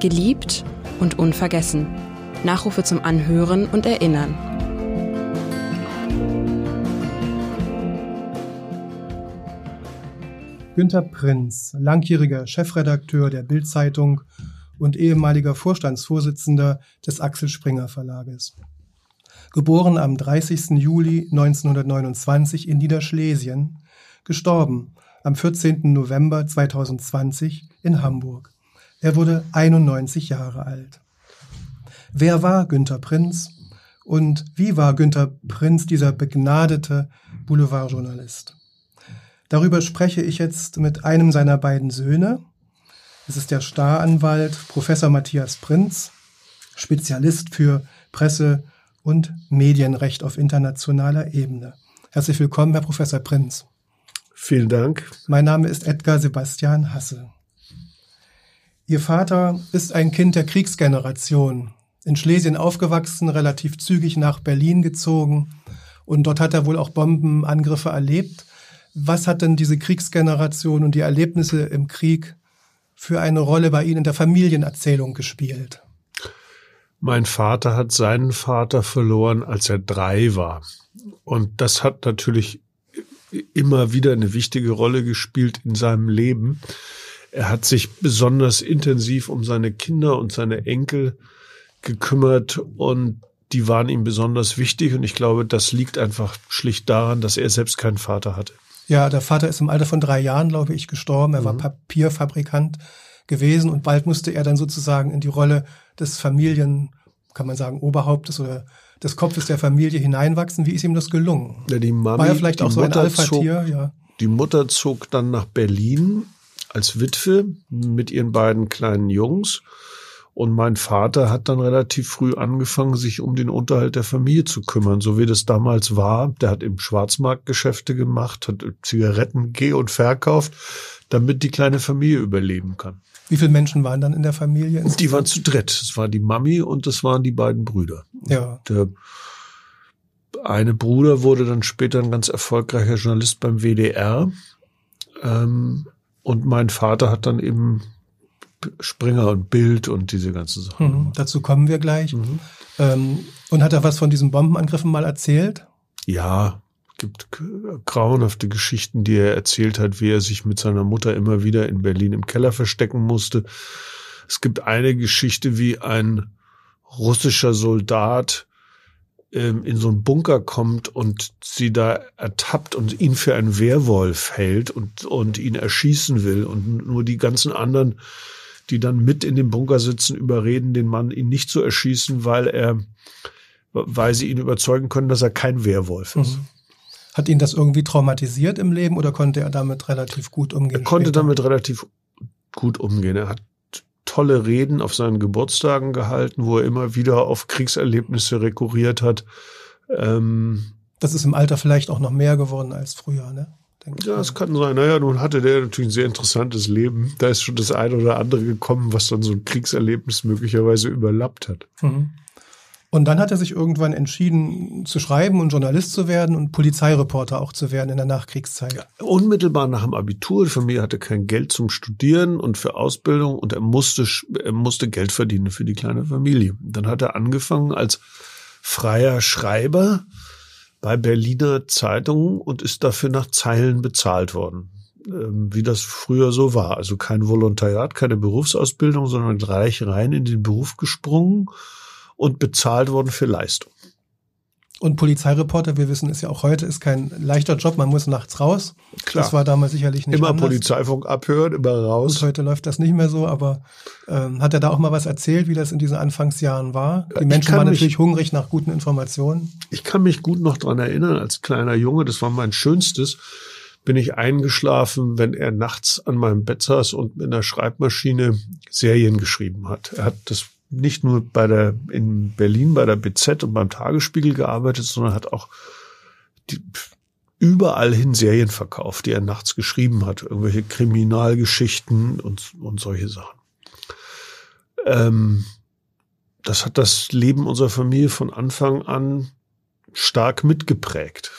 Geliebt und unvergessen. Nachrufe zum Anhören und Erinnern. Günter Prinz, langjähriger Chefredakteur der Bild-Zeitung und ehemaliger Vorstandsvorsitzender des Axel Springer Verlages. Geboren am 30. Juli 1929 in Niederschlesien, gestorben am 14. November 2020 in Hamburg. Er wurde 91 Jahre alt. Wer war Günter Prinz und wie war Günter Prinz dieser begnadete Boulevardjournalist? Darüber spreche ich jetzt mit einem seiner beiden Söhne. Es ist der Staranwalt Professor Matthias Prinz, Spezialist für Presse- und Medienrecht auf internationaler Ebene. Herzlich willkommen, Herr Professor Prinz. Vielen Dank. Mein Name ist Edgar Sebastian Hasse. Ihr Vater ist ein Kind der Kriegsgeneration, in Schlesien aufgewachsen, relativ zügig nach Berlin gezogen und dort hat er wohl auch Bombenangriffe erlebt. Was hat denn diese Kriegsgeneration und die Erlebnisse im Krieg für eine Rolle bei Ihnen in der Familienerzählung gespielt? Mein Vater hat seinen Vater verloren, als er drei war. Und das hat natürlich immer wieder eine wichtige Rolle gespielt in seinem Leben. Er hat sich besonders intensiv um seine Kinder und seine Enkel gekümmert und die waren ihm besonders wichtig und ich glaube, das liegt einfach schlicht daran, dass er selbst keinen Vater hatte. Ja, der Vater ist im Alter von drei Jahren, glaube ich, gestorben. Er mhm. war Papierfabrikant gewesen und bald musste er dann sozusagen in die Rolle des Familien, kann man sagen, Oberhauptes oder des Kopfes der Familie hineinwachsen. Wie ist ihm das gelungen? Ja, die Mami, war er vielleicht auch so ein Alpha-Tier? Ja. Die Mutter zog dann nach Berlin als Witwe mit ihren beiden kleinen Jungs und mein Vater hat dann relativ früh angefangen, sich um den Unterhalt der Familie zu kümmern, so wie das damals war. Der hat im Schwarzmarkt Geschäfte gemacht, hat Zigaretten geh- und verkauft, damit die kleine Familie überleben kann. Wie viele Menschen waren dann in der Familie? Die waren zu dritt. Es war die Mami und es waren die beiden Brüder. Ja. Der eine Bruder wurde dann später ein ganz erfolgreicher Journalist beim WDR. Ähm, und mein Vater hat dann eben Springer und Bild und diese ganzen Sachen. Mhm, dazu kommen wir gleich. Mhm. Ähm, und hat er was von diesen Bombenangriffen mal erzählt? Ja, gibt grauenhafte Geschichten, die er erzählt hat, wie er sich mit seiner Mutter immer wieder in Berlin im Keller verstecken musste. Es gibt eine Geschichte, wie ein russischer Soldat ähm, in so einen Bunker kommt und sie da ertappt und ihn für einen Werwolf hält und, und ihn erschießen will und nur die ganzen anderen die dann mit in dem Bunker sitzen, überreden den Mann, ihn nicht zu erschießen, weil er, weil sie ihn überzeugen können, dass er kein Werwolf ist. Mhm. Hat ihn das irgendwie traumatisiert im Leben oder konnte er damit relativ gut umgehen? Er konnte später? damit relativ gut umgehen. Er hat tolle Reden auf seinen Geburtstagen gehalten, wo er immer wieder auf Kriegserlebnisse rekurriert hat. Ähm, das ist im Alter vielleicht auch noch mehr geworden als früher, ne? Ja, es kann sein. Naja, nun hatte der natürlich ein sehr interessantes Leben. Da ist schon das eine oder andere gekommen, was dann so ein Kriegserlebnis möglicherweise überlappt hat. Mhm. Und dann hat er sich irgendwann entschieden zu schreiben und Journalist zu werden und Polizeireporter auch zu werden in der Nachkriegszeit. Ja, unmittelbar nach dem Abitur. Die Familie hatte kein Geld zum Studieren und für Ausbildung und er musste, er musste Geld verdienen für die kleine Familie. Dann hat er angefangen als freier Schreiber bei Berliner Zeitungen und ist dafür nach Zeilen bezahlt worden, ähm, wie das früher so war. Also kein Volontariat, keine Berufsausbildung, sondern gleich rein in den Beruf gesprungen und bezahlt worden für Leistung. Und Polizeireporter, wir wissen es ja auch heute, ist kein leichter Job. Man muss nachts raus. Klar. Das war damals sicherlich nicht Immer anders. Polizeifunk abhören, immer raus. Und heute läuft das nicht mehr so, aber ähm, hat er da auch mal was erzählt, wie das in diesen Anfangsjahren war? Die Menschen waren natürlich hungrig nach guten Informationen. Ich kann mich gut noch dran erinnern, als kleiner Junge, das war mein Schönstes, bin ich eingeschlafen, wenn er nachts an meinem Bett saß und mit einer Schreibmaschine Serien geschrieben hat. Er hat das nicht nur bei der, in Berlin bei der BZ und beim Tagesspiegel gearbeitet, sondern hat auch die, überall hin Serien verkauft, die er nachts geschrieben hat. Irgendwelche Kriminalgeschichten und, und solche Sachen. Ähm, das hat das Leben unserer Familie von Anfang an stark mitgeprägt.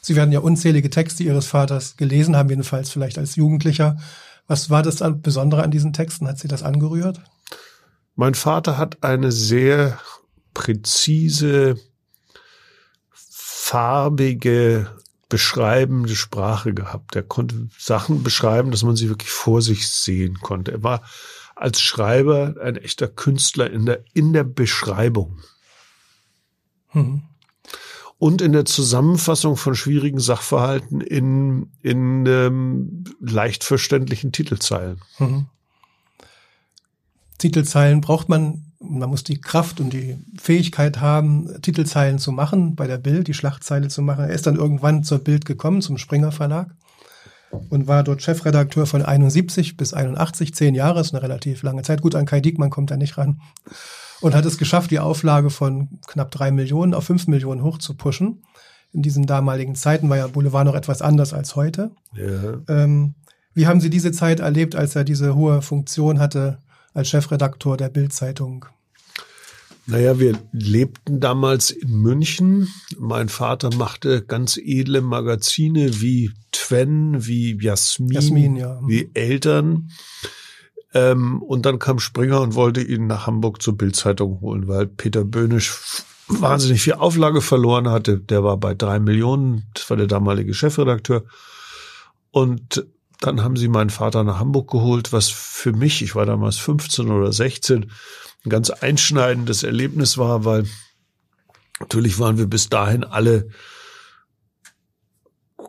Sie werden ja unzählige Texte Ihres Vaters gelesen haben, jedenfalls vielleicht als Jugendlicher. Was war das Besondere an diesen Texten? Hat Sie das angerührt? Mein Vater hat eine sehr präzise, farbige, beschreibende Sprache gehabt. Er konnte Sachen beschreiben, dass man sie wirklich vor sich sehen konnte. Er war als Schreiber ein echter Künstler in der, in der Beschreibung. Mhm. Und in der Zusammenfassung von schwierigen Sachverhalten in, in ähm, leicht verständlichen Titelzeilen. Mhm. Titelzeilen braucht man, man muss die Kraft und die Fähigkeit haben, Titelzeilen zu machen, bei der Bild, die Schlachtzeile zu machen. Er ist dann irgendwann zur Bild gekommen, zum Springer Verlag und war dort Chefredakteur von 71 bis 81, zehn Jahre, ist eine relativ lange Zeit. Gut, an Kai Diekmann kommt er nicht ran. Und hat es geschafft, die Auflage von knapp drei Millionen auf fünf Millionen hoch zu pushen. In diesen damaligen Zeiten war ja Boulevard noch etwas anders als heute. Ja. Ähm, wie haben Sie diese Zeit erlebt, als er diese hohe Funktion hatte als Chefredaktor der Bild-Zeitung? Naja, wir lebten damals in München. Mein Vater machte ganz edle Magazine wie Twen, wie Jasmin, Jasmin ja. wie Eltern. Ähm, und dann kam Springer und wollte ihn nach Hamburg zur Bildzeitung holen, weil Peter Böhnisch wahnsinnig viel Auflage verloren hatte. Der war bei drei Millionen, das war der damalige Chefredakteur. Und dann haben sie meinen Vater nach Hamburg geholt, was für mich, ich war damals 15 oder 16, ein ganz einschneidendes Erlebnis war, weil natürlich waren wir bis dahin alle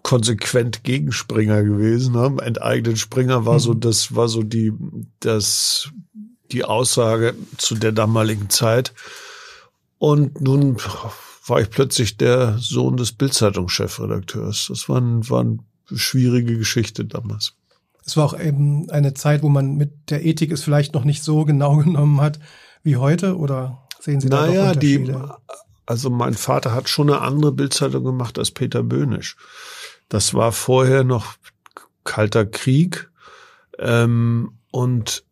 konsequent Gegenspringer gewesen haben. Enteignet Springer war so, mhm. das war so die, das, die Aussage zu der damaligen Zeit. Und nun war ich plötzlich der Sohn des Bildzeitungschefredakteurs. Das war, ein, war eine schwierige Geschichte damals. Es war auch eben eine Zeit, wo man mit der Ethik es vielleicht noch nicht so genau genommen hat wie heute, oder sehen Sie da naja, die, also mein Vater hat schon eine andere Bildzeitung gemacht als Peter Böhnisch. Das war vorher noch kalter Krieg ähm, und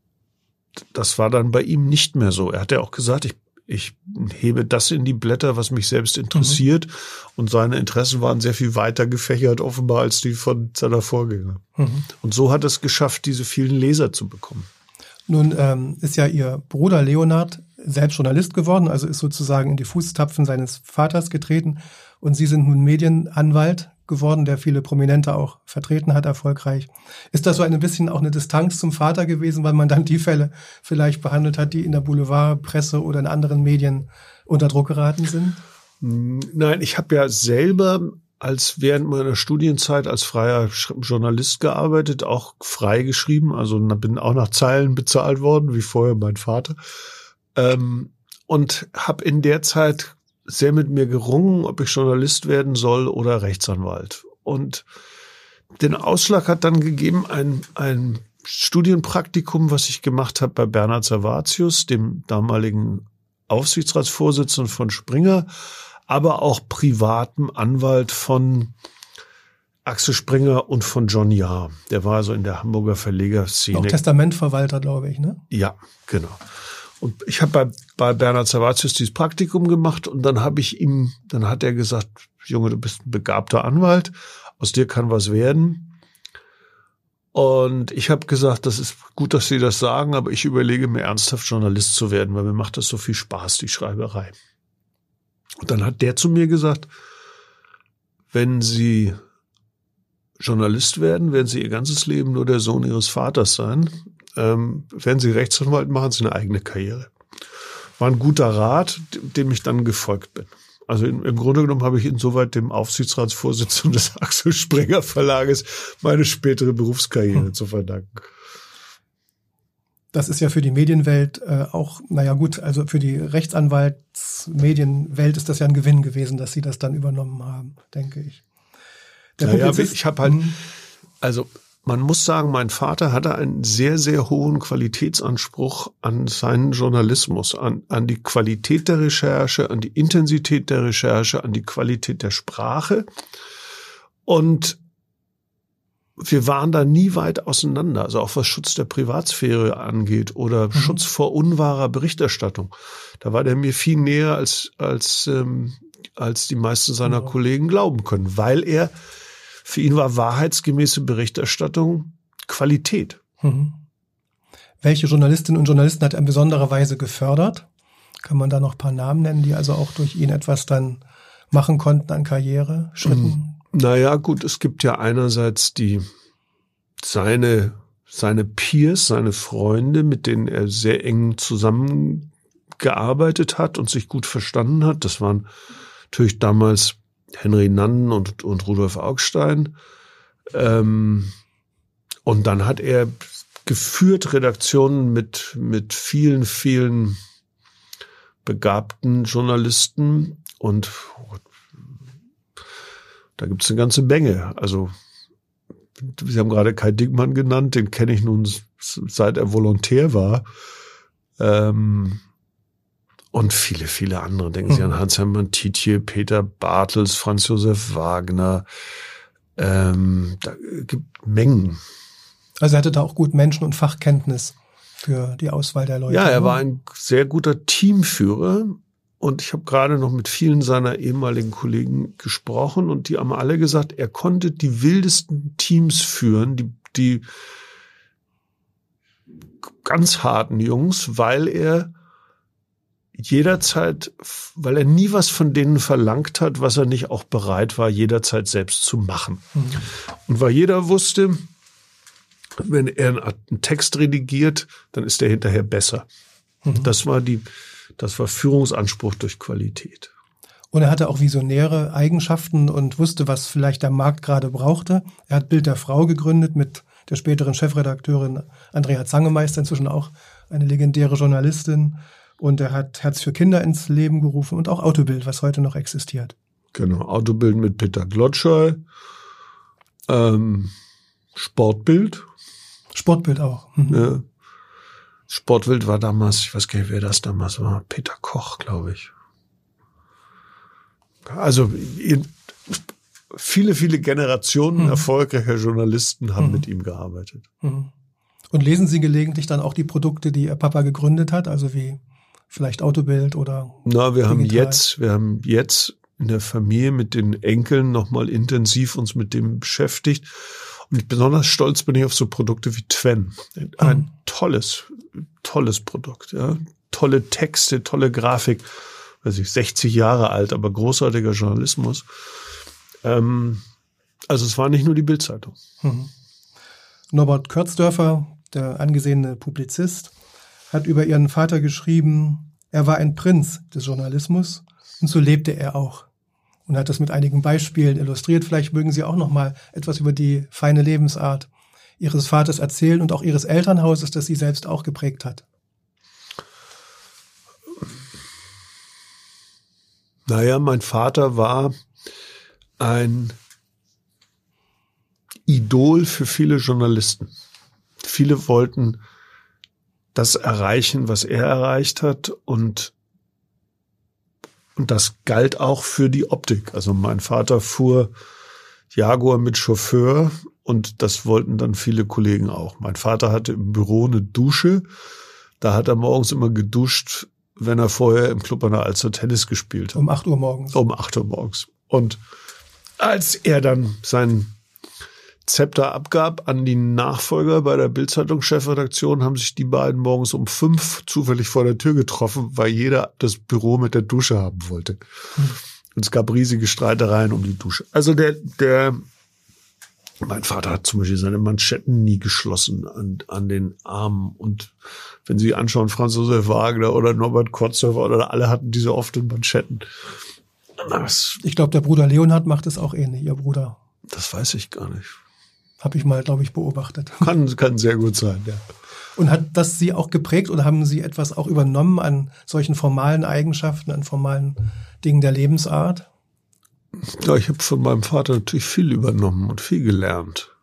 das war dann bei ihm nicht mehr so. Er hat ja auch gesagt, ich ich hebe das in die Blätter, was mich selbst interessiert. Mhm. Und seine Interessen waren sehr viel weiter gefächert, offenbar, als die von seiner Vorgänger. Mhm. Und so hat es geschafft, diese vielen Leser zu bekommen. Nun ähm, ist ja Ihr Bruder Leonard selbst Journalist geworden, also ist sozusagen in die Fußtapfen seines Vaters getreten. Und Sie sind nun Medienanwalt geworden, der viele Prominente auch vertreten hat, erfolgreich. Ist das so ein bisschen auch eine Distanz zum Vater gewesen, weil man dann die Fälle vielleicht behandelt hat, die in der Boulevardpresse oder in anderen Medien unter Druck geraten sind? Nein, ich habe ja selber als während meiner Studienzeit als freier Journalist gearbeitet, auch frei geschrieben, also bin auch nach Zeilen bezahlt worden, wie vorher mein Vater. Ähm, und habe in der Zeit sehr mit mir gerungen, ob ich Journalist werden soll oder Rechtsanwalt. Und den Ausschlag hat dann gegeben ein, ein Studienpraktikum, was ich gemacht habe bei Bernhard Savatius, dem damaligen Aufsichtsratsvorsitzenden von Springer, aber auch privatem Anwalt von Axel Springer und von John Jahr. Der war also in der Hamburger Verlegerszene. Auch Testamentverwalter, glaube ich, ne? Ja, genau. Und ich habe bei, bei Bernhard Savatius dieses Praktikum gemacht und dann habe ich ihm, dann hat er gesagt, Junge, du bist ein begabter Anwalt, aus dir kann was werden. Und ich habe gesagt, das ist gut, dass Sie das sagen, aber ich überlege mir ernsthaft Journalist zu werden, weil mir macht das so viel Spaß, die Schreiberei. Und dann hat der zu mir gesagt, wenn Sie Journalist werden, werden Sie Ihr ganzes Leben nur der Sohn Ihres Vaters sein ähm, werden Sie Rechtsanwalt, machen Sie eine eigene Karriere. War ein guter Rat, dem ich dann gefolgt bin. Also im, im Grunde genommen habe ich insoweit dem Aufsichtsratsvorsitzenden des Axel Springer Verlages meine spätere Berufskarriere hm. zu verdanken. Das ist ja für die Medienwelt äh, auch, naja gut, also für die Rechtsanwaltsmedienwelt ist das ja ein Gewinn gewesen, dass Sie das dann übernommen haben, denke ich. Der naja, ich habe halt, hm. also man muss sagen, mein Vater hatte einen sehr, sehr hohen Qualitätsanspruch an seinen Journalismus, an, an die Qualität der Recherche, an die Intensität der Recherche, an die Qualität der Sprache. Und wir waren da nie weit auseinander, also auch was Schutz der Privatsphäre angeht oder mhm. Schutz vor unwahrer Berichterstattung. Da war der mir viel näher als, als, ähm, als die meisten seiner ja. Kollegen glauben können, weil er für ihn war wahrheitsgemäße Berichterstattung Qualität. Mhm. Welche Journalistinnen und Journalisten hat er in besonderer Weise gefördert? Kann man da noch ein paar Namen nennen, die also auch durch ihn etwas dann machen konnten an Karriereschritten? Mhm. Naja, gut, es gibt ja einerseits die seine seine Peers, seine Freunde, mit denen er sehr eng zusammengearbeitet hat und sich gut verstanden hat. Das waren natürlich damals Henry Nannen und, und Rudolf Augstein. Ähm, und dann hat er geführt Redaktionen mit, mit vielen, vielen begabten Journalisten und da gibt es eine ganze Menge. Also Sie haben gerade Kai Dickmann genannt, den kenne ich nun seit er Volontär war. Ähm, und viele, viele andere. Denken Sie an mhm. Hans-Hermann Tietje, Peter Bartels, Franz Josef Wagner. Ähm, da gibt Mengen. Also er hatte da auch gut Menschen- und Fachkenntnis für die Auswahl der Leute. Ja, er war ein sehr guter Teamführer. Und ich habe gerade noch mit vielen seiner ehemaligen Kollegen gesprochen und die haben alle gesagt, er konnte die wildesten Teams führen, die, die ganz harten Jungs, weil er jederzeit, weil er nie was von denen verlangt hat, was er nicht auch bereit war, jederzeit selbst zu machen. Mhm. Und weil jeder wusste, wenn er einen Text redigiert, dann ist er hinterher besser. Mhm. Das war die, das war Führungsanspruch durch Qualität. Und er hatte auch visionäre Eigenschaften und wusste, was vielleicht der Markt gerade brauchte. Er hat Bild der Frau gegründet mit der späteren Chefredakteurin Andrea Zangemeister, inzwischen auch eine legendäre Journalistin. Und er hat Herz für Kinder ins Leben gerufen und auch Autobild, was heute noch existiert. Genau, Autobild mit Peter Glotschall. Ähm, Sportbild. Sportbild auch. Mhm. Ja. Sportwild war damals, ich weiß gar nicht, wer das damals war, Peter Koch, glaube ich. Also viele, viele Generationen mhm. erfolgreicher Journalisten haben mhm. mit ihm gearbeitet. Mhm. Und lesen Sie gelegentlich dann auch die Produkte, die Ihr Papa gegründet hat, also wie vielleicht Autobild oder? Na, wir digital? haben jetzt, wir haben jetzt in der Familie mit den Enkeln nochmal intensiv uns mit dem beschäftigt. Und besonders stolz bin ich auf so Produkte wie Twen. Ein mhm. tolles, tolles Produkt, ja. Tolle Texte, tolle Grafik. Weiß ich, 60 Jahre alt, aber großartiger Journalismus. Ähm, also es war nicht nur die Bildzeitung. Mhm. Norbert Kürzdörfer, der angesehene Publizist, hat über ihren Vater geschrieben, er war ein Prinz des Journalismus und so lebte er auch und hat das mit einigen Beispielen illustriert. Vielleicht mögen Sie auch noch mal etwas über die feine Lebensart Ihres Vaters erzählen und auch Ihres Elternhauses, das Sie selbst auch geprägt hat. Naja, mein Vater war ein Idol für viele Journalisten. Viele wollten das erreichen, was er erreicht hat und und das galt auch für die Optik. Also mein Vater fuhr Jaguar mit Chauffeur und das wollten dann viele Kollegen auch. Mein Vater hatte im Büro eine Dusche. Da hat er morgens immer geduscht, wenn er vorher im Club an der Alster Tennis gespielt hat. Um acht Uhr morgens. Um acht Uhr morgens. Und als er dann seinen Zepter abgab an die Nachfolger bei der Bildzeitung-Chefredaktion, haben sich die beiden morgens um fünf zufällig vor der Tür getroffen, weil jeder das Büro mit der Dusche haben wollte. Hm. Und es gab riesige Streitereien um die Dusche. Also der, der, mein Vater hat zum Beispiel seine Manschetten nie geschlossen an, an den Armen. Und wenn Sie anschauen, Franz Josef Wagner oder Norbert Kotzhofer oder alle hatten diese offenen Manschetten. Das, ich glaube, der Bruder Leonhard macht es auch ähnlich, Ihr Bruder. Das weiß ich gar nicht. Habe ich mal, glaube ich, beobachtet. Kann, kann sehr gut sein, ja. Und hat das Sie auch geprägt oder haben Sie etwas auch übernommen an solchen formalen Eigenschaften, an formalen Dingen der Lebensart? Ja, ich habe von meinem Vater natürlich viel übernommen und viel gelernt.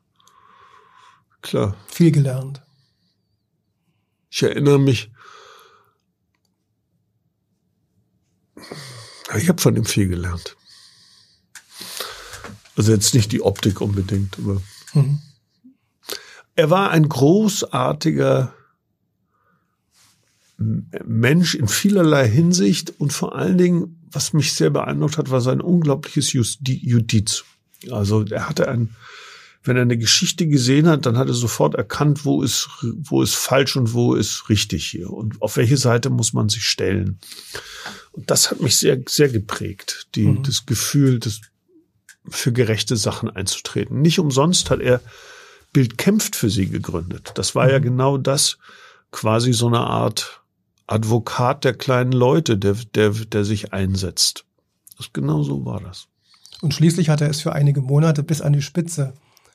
Klar. Viel gelernt. Ich erinnere mich, ich habe von ihm viel gelernt. Also jetzt nicht die Optik unbedingt, aber Mhm. Er war ein großartiger Mensch in vielerlei Hinsicht und vor allen Dingen, was mich sehr beeindruckt hat, war sein unglaubliches Judiz. Also er hatte ein wenn er eine Geschichte gesehen hat, dann hat er sofort erkannt, wo ist, wo ist falsch und wo ist richtig hier und auf welche Seite muss man sich stellen. Und das hat mich sehr, sehr geprägt, die, mhm. das Gefühl, das für gerechte Sachen einzutreten. Nicht umsonst hat er Bild kämpft für sie gegründet. Das war mhm. ja genau das, quasi so eine Art Advokat der kleinen Leute, der, der, der sich einsetzt. Das, genau so war das. Und schließlich hat er es für einige Monate bis an die Spitze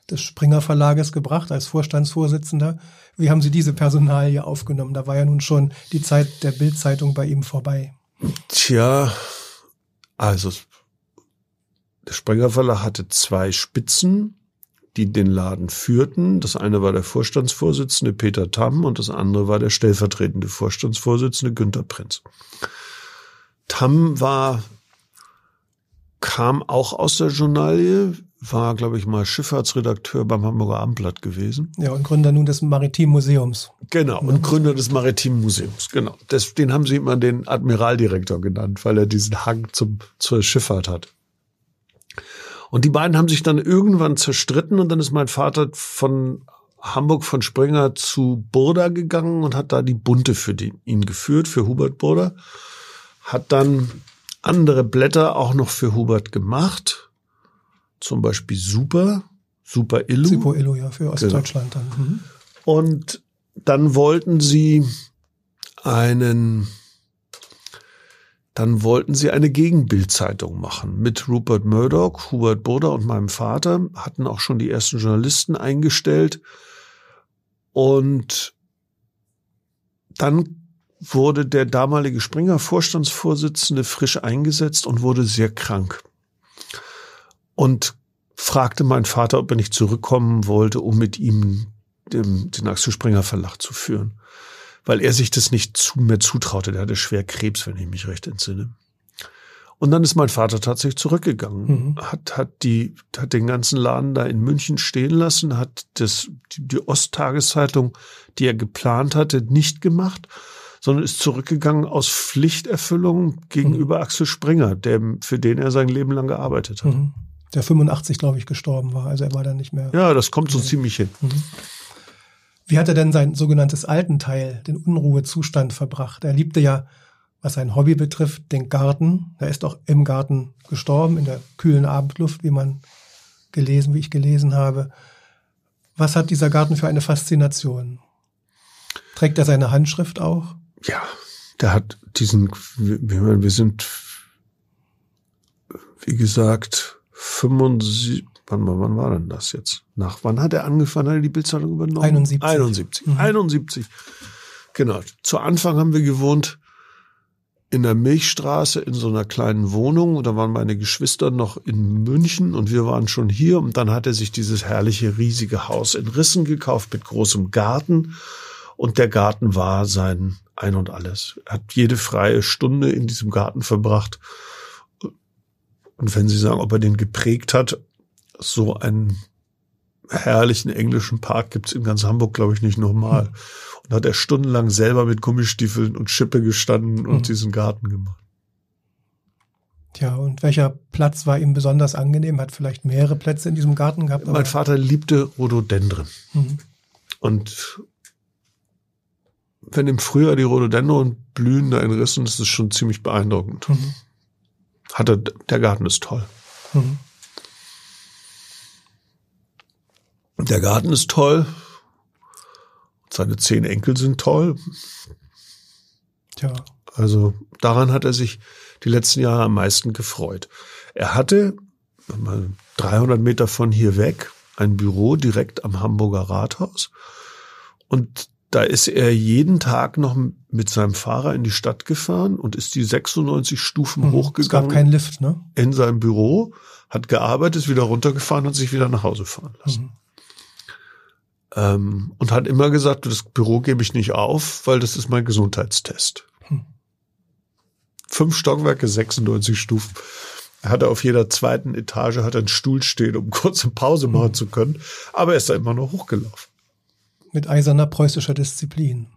des Springer Verlages gebracht als Vorstandsvorsitzender. Wie haben Sie diese Personalie aufgenommen? Da war ja nun schon die Zeit der Bildzeitung bei ihm vorbei. Tja, also der Springer Verlag hatte zwei Spitzen, die den Laden führten. Das eine war der Vorstandsvorsitzende Peter Tamm und das andere war der stellvertretende Vorstandsvorsitzende Günter Prinz. Tamm war, kam auch aus der Journalie, war, glaube ich, mal Schifffahrtsredakteur beim Hamburger Abendblatt gewesen. Ja, und Gründer nun des Maritimen Museums. Genau, und Gründer des Maritimen Museums, genau. Das, den haben sie immer den Admiraldirektor genannt, weil er diesen Hang zum, zur Schifffahrt hat. Und die beiden haben sich dann irgendwann zerstritten und dann ist mein Vater von Hamburg von Springer zu Burda gegangen und hat da die Bunte für die, ihn geführt, für Hubert Burda. Hat dann andere Blätter auch noch für Hubert gemacht. Zum Beispiel Super, Super Illu. Super Illu, ja, für genau. Ostdeutschland genau. dann. Mhm. Und dann wollten sie einen dann wollten sie eine Gegenbildzeitung machen mit Rupert Murdoch, Hubert Burda und meinem Vater, hatten auch schon die ersten Journalisten eingestellt. Und dann wurde der damalige Springer Vorstandsvorsitzende frisch eingesetzt und wurde sehr krank. Und fragte mein Vater, ob er nicht zurückkommen wollte, um mit ihm den, den Axel Springer Verlag zu führen weil er sich das nicht zu, mehr zutraute. Der hatte schwer Krebs, wenn ich mich recht entsinne. Und dann ist mein Vater tatsächlich zurückgegangen, mhm. hat, hat die, hat den ganzen Laden da in München stehen lassen, hat das, die, die Osttageszeitung, die er geplant hatte, nicht gemacht, sondern ist zurückgegangen aus Pflichterfüllung gegenüber mhm. Axel Springer, der, für den er sein Leben lang gearbeitet hat. Mhm. Der 85, glaube ich, gestorben war. Also er war dann nicht mehr. Ja, das kommt so ziemlich hin. Wie hat er denn sein sogenanntes Altenteil, den Unruhezustand verbracht? Er liebte ja, was sein Hobby betrifft, den Garten. Er ist auch im Garten gestorben, in der kühlen Abendluft, wie man gelesen, wie ich gelesen habe. Was hat dieser Garten für eine Faszination? Trägt er seine Handschrift auch? Ja, der hat diesen, wir sind, wie gesagt, 75, wann, wann war denn das jetzt? Nach wann hat er angefangen, hat er die Bildzeitung übernommen? 71. 71. Mhm. 71. Genau. Zu Anfang haben wir gewohnt in der Milchstraße in so einer kleinen Wohnung. Da waren meine Geschwister noch in München und wir waren schon hier. Und dann hat er sich dieses herrliche, riesige Haus in Rissen gekauft mit großem Garten. Und der Garten war sein Ein und Alles. Er hat jede freie Stunde in diesem Garten verbracht. Und wenn Sie sagen, ob er den geprägt hat, so einen herrlichen englischen Park gibt's in ganz Hamburg, glaube ich, nicht nochmal. Mhm. Und hat er stundenlang selber mit Gummistiefeln und Schippe gestanden und mhm. diesen Garten gemacht. Tja, und welcher Platz war ihm besonders angenehm? Hat vielleicht mehrere Plätze in diesem Garten gehabt? Mein Vater liebte Rhododendren. Mhm. Und wenn im Frühjahr die Rhododendron blühen da in Rissen, das ist schon ziemlich beeindruckend. Mhm. Hatte, der Garten ist toll. Mhm. Der Garten ist toll. Seine zehn Enkel sind toll. Tja. Also daran hat er sich die letzten Jahre am meisten gefreut. Er hatte mal 300 Meter von hier weg ein Büro direkt am Hamburger Rathaus. Und da ist er jeden Tag noch mit seinem Fahrer in die Stadt gefahren und ist die 96 Stufen mhm, hochgegangen. Es gab keinen Lift, ne? In seinem Büro, hat gearbeitet, ist wieder runtergefahren und sich wieder nach Hause fahren lassen. Mhm. Ähm, und hat immer gesagt, das Büro gebe ich nicht auf, weil das ist mein Gesundheitstest. Hm. Fünf Stockwerke, 96 Stufen. Er hatte auf jeder zweiten Etage hat einen Stuhl stehen, um kurze Pause hm. machen zu können. Aber er ist da immer noch hochgelaufen. Mit eiserner preußischer Disziplin,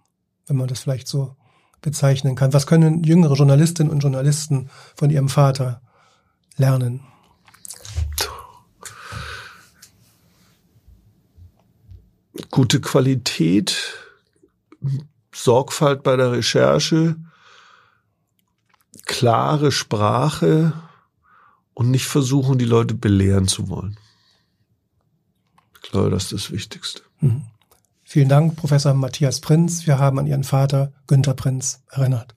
wenn man das vielleicht so bezeichnen kann. Was können jüngere Journalistinnen und Journalisten von ihrem Vater lernen? Gute Qualität, Sorgfalt bei der Recherche, klare Sprache und nicht versuchen, die Leute belehren zu wollen. Ich glaube, das ist das Wichtigste. Mhm. Vielen Dank, Professor Matthias Prinz. Wir haben an Ihren Vater Günther Prinz erinnert.